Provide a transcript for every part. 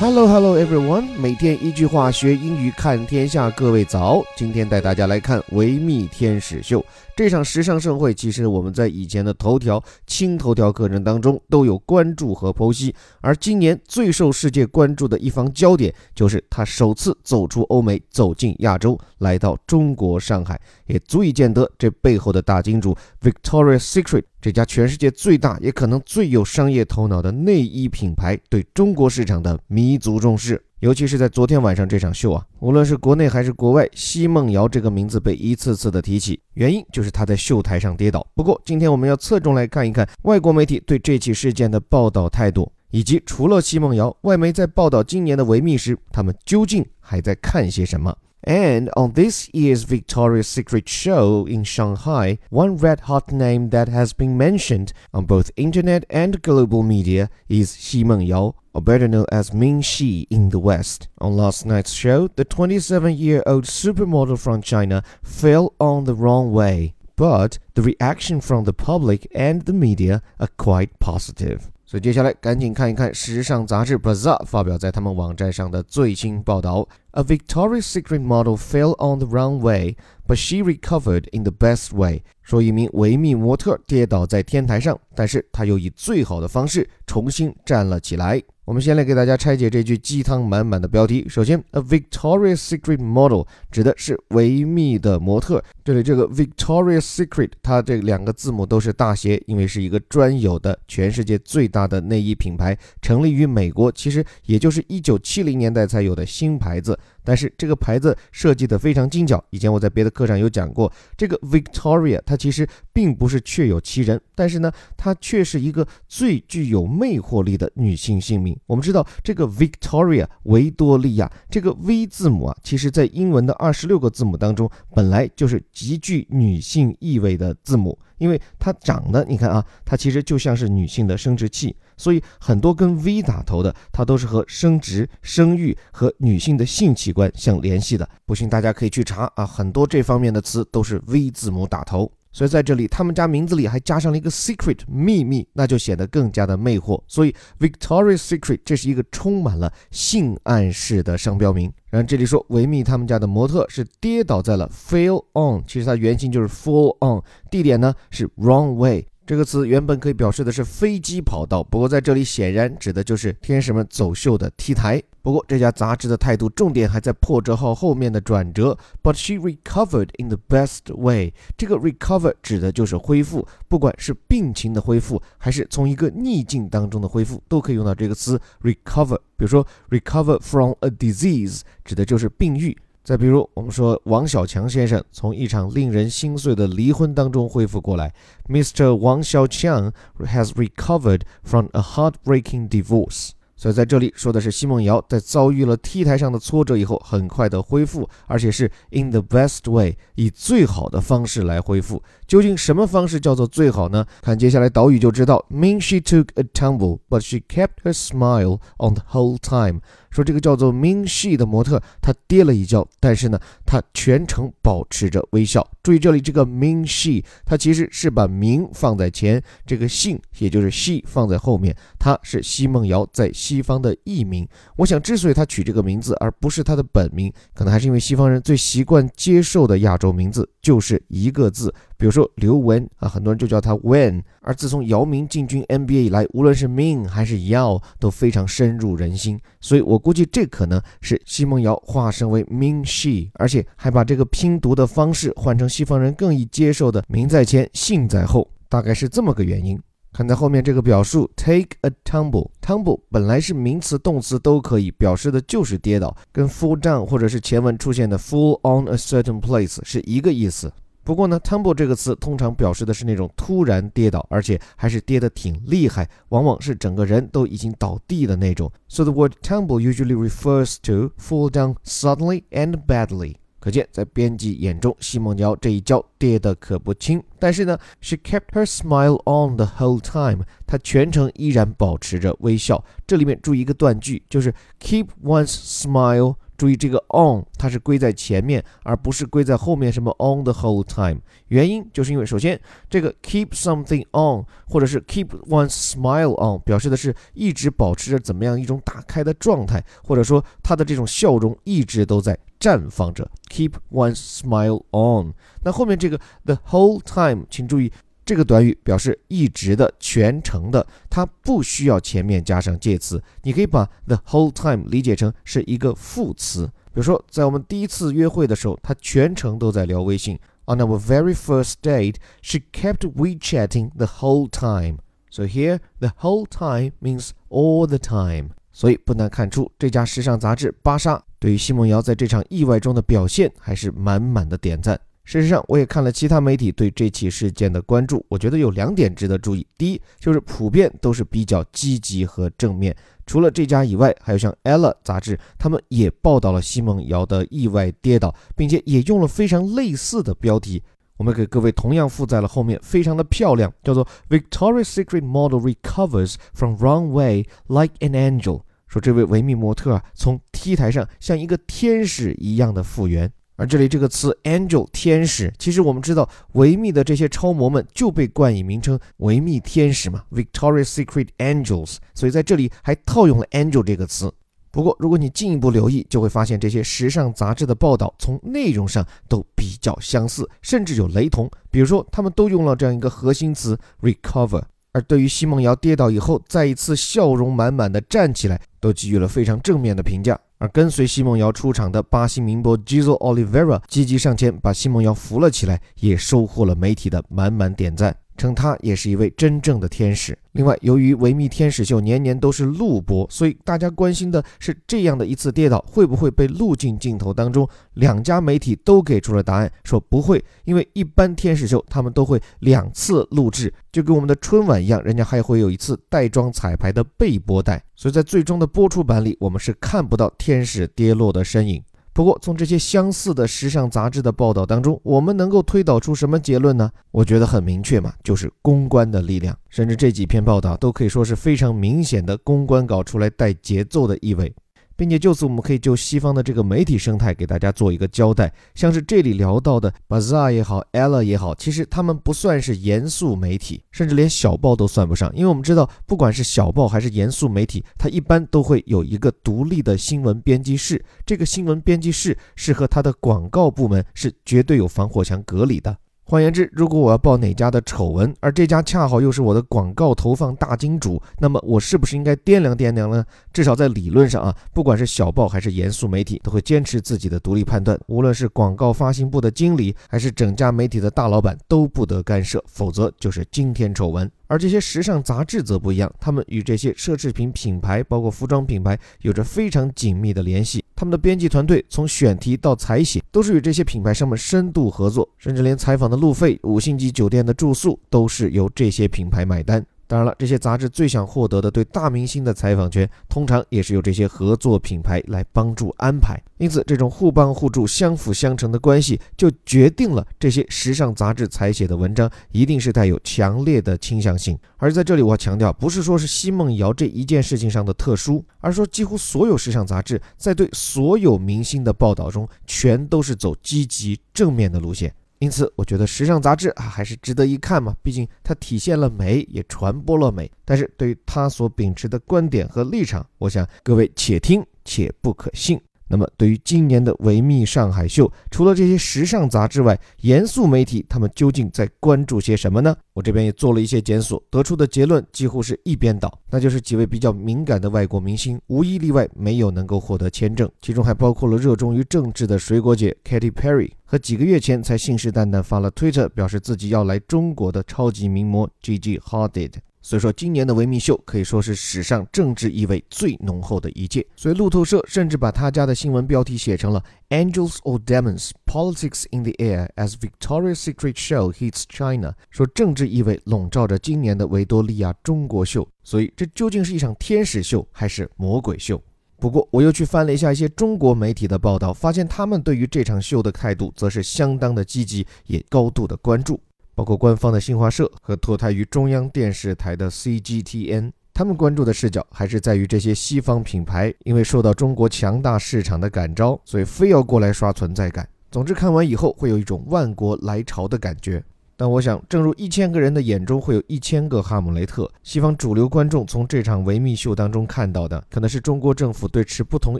Hello, hello, everyone！每天一句话学英语看天下，各位早！今天带大家来看维密天使秀这场时尚盛会。其实我们在以前的头条、轻头条课程当中都有关注和剖析，而今年最受世界关注的一方焦点，就是他首次走出欧美，走进亚洲，来到中国上海，也足以见得这背后的大金主 Victoria's Secret。这家全世界最大也可能最有商业头脑的内衣品牌对中国市场的弥足重视，尤其是在昨天晚上这场秀啊，无论是国内还是国外，奚梦瑶这个名字被一次次的提起，原因就是她在秀台上跌倒。不过今天我们要侧重来看一看外国媒体对这起事件的报道态度，以及除了奚梦瑶，外媒在报道今年的维密时，他们究竟还在看些什么？And on this year's Victoria's Secret show in Shanghai, one red hot name that has been mentioned on both internet and global media is Xi Mengyao, or better known as Ming Xi in the West. On last night's show, the 27-year-old supermodel from China fell on the wrong way, but the reaction from the public and the media are quite positive. 所以接下来赶紧看一看时尚杂志《Bazaar》发表在他们网站上的最新报道：A Victoria's Secret model fell on the wrong way, but she recovered in the best way。说一名维密模特跌倒在天台上，但是她又以最好的方式重新站了起来。我们先来给大家拆解这句鸡汤满满的标题。首先，A Victoria's Secret model 指的是维密的模特。这里这个 Victoria's Secret，它这两个字母都是大写，因为是一个专有的全世界最大的内衣品牌，成立于美国，其实也就是一九七零年代才有的新牌子。但是这个牌子设计的非常精巧。以前我在别的课上有讲过，这个 Victoria 它其实并不是确有其人，但是呢，它却是一个最具有魅惑力的女性姓名。我们知道这个 Victoria 维多利亚这个 V 字母啊，其实在英文的二十六个字母当中，本来就是极具女性意味的字母。因为它长得，你看啊，它其实就像是女性的生殖器，所以很多跟 V 打头的，它都是和生殖、生育和女性的性器官相联系的。不信大家可以去查啊，很多这方面的词都是 V 字母打头。所以在这里，他们家名字里还加上了一个 secret 秘密，那就显得更加的魅惑。所以 Victoria's Secret 这是一个充满了性暗示的商标名。然后这里说维密他们家的模特是跌倒在了 fail on，其实它原型就是 fall on，地点呢是 wrong way。这个词原本可以表示的是飞机跑道，不过在这里显然指的就是天使们走秀的 T 台。不过这家杂志的态度重点还在破折号后面的转折，But she recovered in the best way。这个 recover 指的就是恢复，不管是病情的恢复，还是从一个逆境当中的恢复，都可以用到这个词 recover。比如说 recover from a disease，指的就是病愈。再比如，我们说王小强先生从一场令人心碎的离婚当中恢复过来，Mr. Wang Xiaoqiang has recovered from a heartbreaking divorce。所以在这里说的是奚梦瑶在遭遇了 T 台上的挫折以后，很快的恢复，而且是 in the best way，以最好的方式来恢复。究竟什么方式叫做最好呢？看接下来导语就知道。Mean she took a tumble, but she kept her smile on the whole time。说这个叫做 Mean she 的模特，她跌了一跤，但是呢，她全程保持着微笑。注意这里这个 Mean she，它其实是把名放在前，这个姓也就是 she 放在后面。她是奚梦瑶在西方的艺名。我想，之所以他取这个名字而不是他的本名，可能还是因为西方人最习惯接受的亚洲名字就是一个字。比如说刘雯啊，很多人就叫她 Wen。而自从姚明进军 NBA 以来，无论是 Min 还是 Yao 都非常深入人心。所以我估计这可能是奚梦瑶化身为 Min She，而且还把这个拼读的方式换成西方人更易接受的名在前，姓在后，大概是这么个原因。看在后面这个表述，take a tumble，tumble 本来是名词、动词都可以，表示的就是跌倒，跟 fall down 或者是前文出现的 fall on a certain place 是一个意思。不过呢，tumble 这个词通常表示的是那种突然跌倒，而且还是跌得挺厉害，往往是整个人都已经倒地的那种。So the word tumble usually refers to fall down suddenly and badly。可见，在编辑眼中，奚梦瑶这一跤跌得可不轻。但是呢，she kept her smile on the whole time。她全程依然保持着微笑。这里面注意一个断句，就是 keep one's smile。注意这个 on 它是归在前面，而不是归在后面。什么 on the whole time？原因就是因为首先这个 keep something on，或者是 keep one's smile on，表示的是一直保持着怎么样一种打开的状态，或者说他的这种笑容一直都在绽放着。keep one smile on。那后面这个 the whole time，请注意。这个短语表示一直的、全程的，它不需要前面加上介词。你可以把 the whole time 理解成是一个副词。比如说，在我们第一次约会的时候，他全程都在聊微信。On our very first date, she kept WeChatting the whole time. So here, the whole time means all the time. 所以不难看出，这家时尚杂志《芭莎》对于奚梦瑶在这场意外中的表现还是满满的点赞。事实上，我也看了其他媒体对这起事件的关注，我觉得有两点值得注意。第一，就是普遍都是比较积极和正面。除了这家以外，还有像《Ella》杂志，他们也报道了奚梦瑶的意外跌倒，并且也用了非常类似的标题。我们给各位同样附在了后面，非常的漂亮，叫做 “Victoria's Secret Model Recovers from Runway Like an Angel”，说这位维密模特啊，从 T 台上像一个天使一样的复原。而这里这个词 angel 天使，其实我们知道维密的这些超模们就被冠以名称维密天使嘛，Victoria's Secret Angels，所以在这里还套用了 angel 这个词。不过如果你进一步留意，就会发现这些时尚杂志的报道从内容上都比较相似，甚至有雷同。比如说，他们都用了这样一个核心词 recover，而对于奚梦瑶跌倒以后再一次笑容满满的站起来，都给予了非常正面的评价。而跟随奚梦瑶出场的巴西名模 Gisele Oliveira 积极上前把奚梦瑶扶了起来，也收获了媒体的满满点赞。称他也是一位真正的天使。另外，由于维密天使秀年年都是录播，所以大家关心的是这样的一次跌倒会不会被录进镜头当中。两家媒体都给出了答案，说不会，因为一般天使秀他们都会两次录制，就跟我们的春晚一样，人家还会有一次带妆彩排的备播带，所以在最终的播出版里，我们是看不到天使跌落的身影。不过，从这些相似的时尚杂志的报道当中，我们能够推导出什么结论呢？我觉得很明确嘛，就是公关的力量。甚至这几篇报道都可以说是非常明显的公关稿出来带节奏的意味。并且就此，我们可以就西方的这个媒体生态给大家做一个交代。像是这里聊到的 Bazaar 也好，Ella 也好，其实他们不算是严肃媒体，甚至连小报都算不上。因为我们知道，不管是小报还是严肃媒体，它一般都会有一个独立的新闻编辑室。这个新闻编辑室是和它的广告部门是绝对有防火墙隔离的。换言之，如果我要报哪家的丑闻，而这家恰好又是我的广告投放大金主，那么我是不是应该掂量掂量呢？至少在理论上啊，不管是小报还是严肃媒体，都会坚持自己的独立判断。无论是广告发行部的经理，还是整家媒体的大老板，都不得干涉，否则就是惊天丑闻。而这些时尚杂志则不一样，他们与这些奢侈品品牌，包括服装品牌，有着非常紧密的联系。他们的编辑团队从选题到采写，都是与这些品牌商们深度合作，甚至连采访的路费、五星级酒店的住宿，都是由这些品牌买单。当然了，这些杂志最想获得的对大明星的采访权，通常也是由这些合作品牌来帮助安排。因此，这种互帮互助、相辅相成的关系，就决定了这些时尚杂志采写的文章一定是带有强烈的倾向性。而在这里，我要强调，不是说是奚梦瑶这一件事情上的特殊，而说几乎所有时尚杂志在对所有明星的报道中，全都是走积极正面的路线。因此，我觉得时尚杂志啊还是值得一看嘛，毕竟它体现了美，也传播了美。但是对于他所秉持的观点和立场，我想各位且听且不可信。那么，对于今年的维密上海秀，除了这些时尚杂志外，严肃媒体他们究竟在关注些什么呢？我这边也做了一些检索，得出的结论几乎是一边倒，那就是几位比较敏感的外国明星，无一例外没有能够获得签证，其中还包括了热衷于政治的水果姐 Katy Perry 和几个月前才信誓旦旦发了推特表示自己要来中国的超级名模 Gigi Hadid。所以说，今年的维密秀可以说是史上政治意味最浓厚的一届。所以路透社甚至把他家的新闻标题写成了 “Angels or Demons: Politics in the Air as Victoria's Secret Show Hits China”，说政治意味笼罩着今年的维多利亚中国秀。所以，这究竟是一场天使秀还是魔鬼秀？不过，我又去翻了一下一些中国媒体的报道，发现他们对于这场秀的态度则是相当的积极，也高度的关注。包括官方的新华社和脱胎于中央电视台的 CGTN 他们关注的视角还是在于这些西方品牌，因为受到中国强大市场的感召，所以非要过来刷存在感。总之，看完以后会有一种万国来朝的感觉。但我想，正如一千个人的眼中会有一千个哈姆雷特，西方主流观众从这场维密秀当中看到的，可能是中国政府对持不同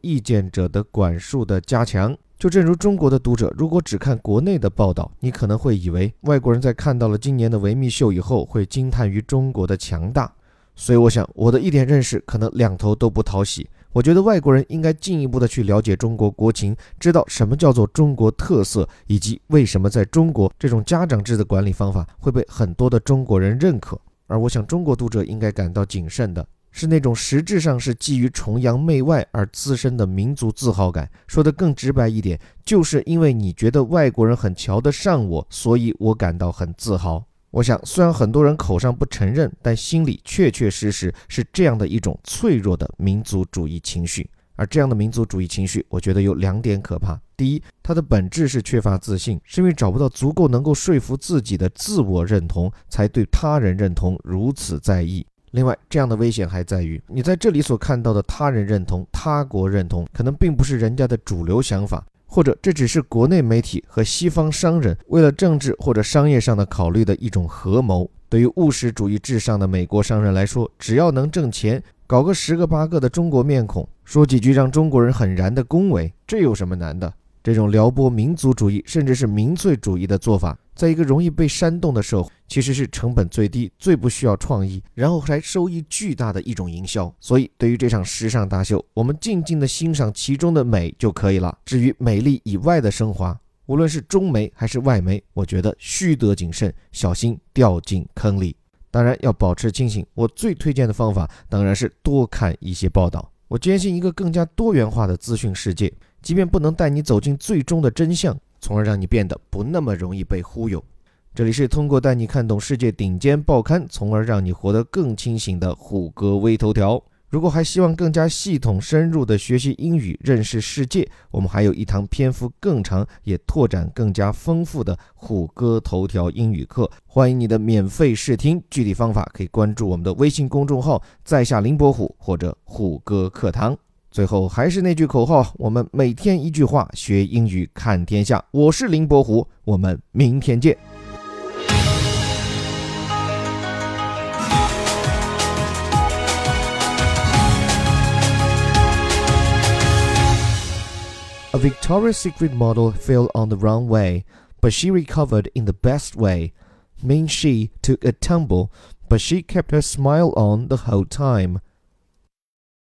意见者的管束的加强。就正如中国的读者，如果只看国内的报道，你可能会以为外国人在看到了今年的维密秀以后，会惊叹于中国的强大。所以，我想我的一点认识可能两头都不讨喜。我觉得外国人应该进一步的去了解中国国情，知道什么叫做中国特色，以及为什么在中国这种家长制的管理方法会被很多的中国人认可。而我想，中国读者应该感到谨慎的是那种实质上是基于崇洋媚外而滋生的民族自豪感。说的更直白一点，就是因为你觉得外国人很瞧得上我，所以我感到很自豪。我想，虽然很多人口上不承认，但心里确确实实是这样的一种脆弱的民族主义情绪。而这样的民族主义情绪，我觉得有两点可怕：第一，它的本质是缺乏自信，是因为找不到足够能够说服自己的自我认同，才对他人认同如此在意。另外，这样的危险还在于，你在这里所看到的他人认同、他国认同，可能并不是人家的主流想法。或者这只是国内媒体和西方商人为了政治或者商业上的考虑的一种合谋。对于务实主义至上的美国商人来说，只要能挣钱，搞个十个八个的中国面孔，说几句让中国人很燃的恭维，这有什么难的？这种撩拨民族主义甚至是民粹主义的做法。在一个容易被煽动的社会，其实是成本最低、最不需要创意，然后还收益巨大的一种营销。所以，对于这场时尚大秀，我们静静的欣赏其中的美就可以了。至于美丽以外的升华，无论是中媒还是外媒，我觉得须得谨慎，小心掉进坑里。当然要保持清醒。我最推荐的方法当然是多看一些报道。我坚信一个更加多元化的资讯世界，即便不能带你走进最终的真相。从而让你变得不那么容易被忽悠。这里是通过带你看懂世界顶尖报刊，从而让你活得更清醒的虎哥微头条。如果还希望更加系统深入的学习英语、认识世界，我们还有一堂篇幅更长、也拓展更加丰富的虎哥头条英语课，欢迎你的免费试听。具体方法可以关注我们的微信公众号“在下林伯虎”或者“虎哥课堂”。最后还是那句口号，我们每天一句话，学英语看天下。我是林伯虎，我们明天见。A Victoria's Secret model fell on the wrong way, but she recovered in the best way. Means she took a tumble, but she kept her smile on the whole time.